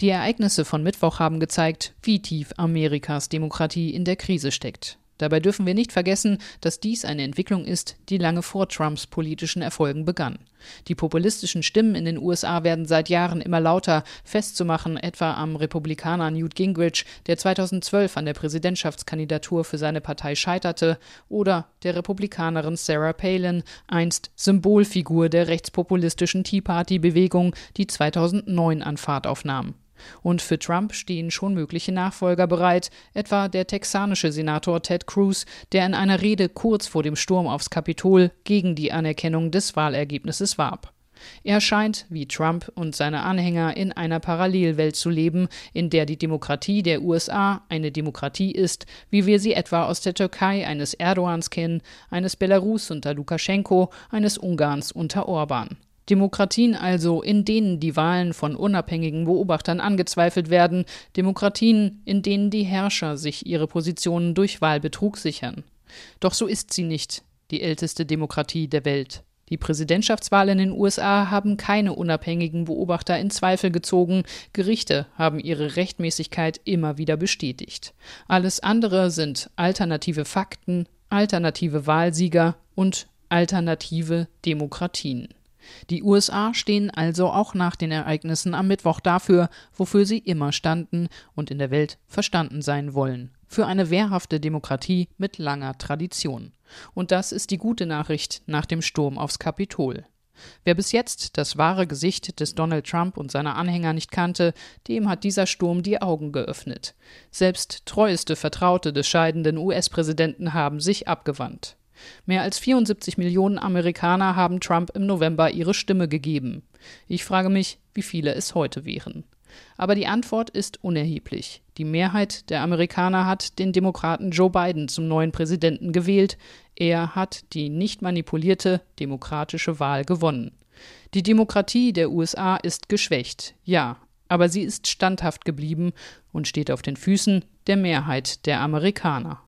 Die Ereignisse von Mittwoch haben gezeigt, wie tief Amerikas Demokratie in der Krise steckt. Dabei dürfen wir nicht vergessen, dass dies eine Entwicklung ist, die lange vor Trumps politischen Erfolgen begann. Die populistischen Stimmen in den USA werden seit Jahren immer lauter, festzumachen etwa am Republikaner Newt Gingrich, der 2012 an der Präsidentschaftskandidatur für seine Partei scheiterte, oder der Republikanerin Sarah Palin, einst Symbolfigur der rechtspopulistischen Tea Party-Bewegung, die 2009 an Fahrt aufnahm. Und für Trump stehen schon mögliche Nachfolger bereit, etwa der texanische Senator Ted Cruz, der in einer Rede kurz vor dem Sturm aufs Kapitol gegen die Anerkennung des Wahlergebnisses warb. Er scheint, wie Trump und seine Anhänger, in einer Parallelwelt zu leben, in der die Demokratie der USA eine Demokratie ist, wie wir sie etwa aus der Türkei eines Erdogans kennen, eines Belarus unter Lukaschenko, eines Ungarns unter Orban. Demokratien also, in denen die Wahlen von unabhängigen Beobachtern angezweifelt werden, Demokratien, in denen die Herrscher sich ihre Positionen durch Wahlbetrug sichern. Doch so ist sie nicht, die älteste Demokratie der Welt. Die Präsidentschaftswahlen in den USA haben keine unabhängigen Beobachter in Zweifel gezogen, Gerichte haben ihre Rechtmäßigkeit immer wieder bestätigt. Alles andere sind alternative Fakten, alternative Wahlsieger und alternative Demokratien. Die USA stehen also auch nach den Ereignissen am Mittwoch dafür, wofür sie immer standen und in der Welt verstanden sein wollen. Für eine wehrhafte Demokratie mit langer Tradition. Und das ist die gute Nachricht nach dem Sturm aufs Kapitol. Wer bis jetzt das wahre Gesicht des Donald Trump und seiner Anhänger nicht kannte, dem hat dieser Sturm die Augen geöffnet. Selbst treueste Vertraute des scheidenden US-Präsidenten haben sich abgewandt. Mehr als 74 Millionen Amerikaner haben Trump im November ihre Stimme gegeben. Ich frage mich, wie viele es heute wären. Aber die Antwort ist unerheblich. Die Mehrheit der Amerikaner hat den Demokraten Joe Biden zum neuen Präsidenten gewählt. Er hat die nicht manipulierte demokratische Wahl gewonnen. Die Demokratie der USA ist geschwächt, ja, aber sie ist standhaft geblieben und steht auf den Füßen der Mehrheit der Amerikaner.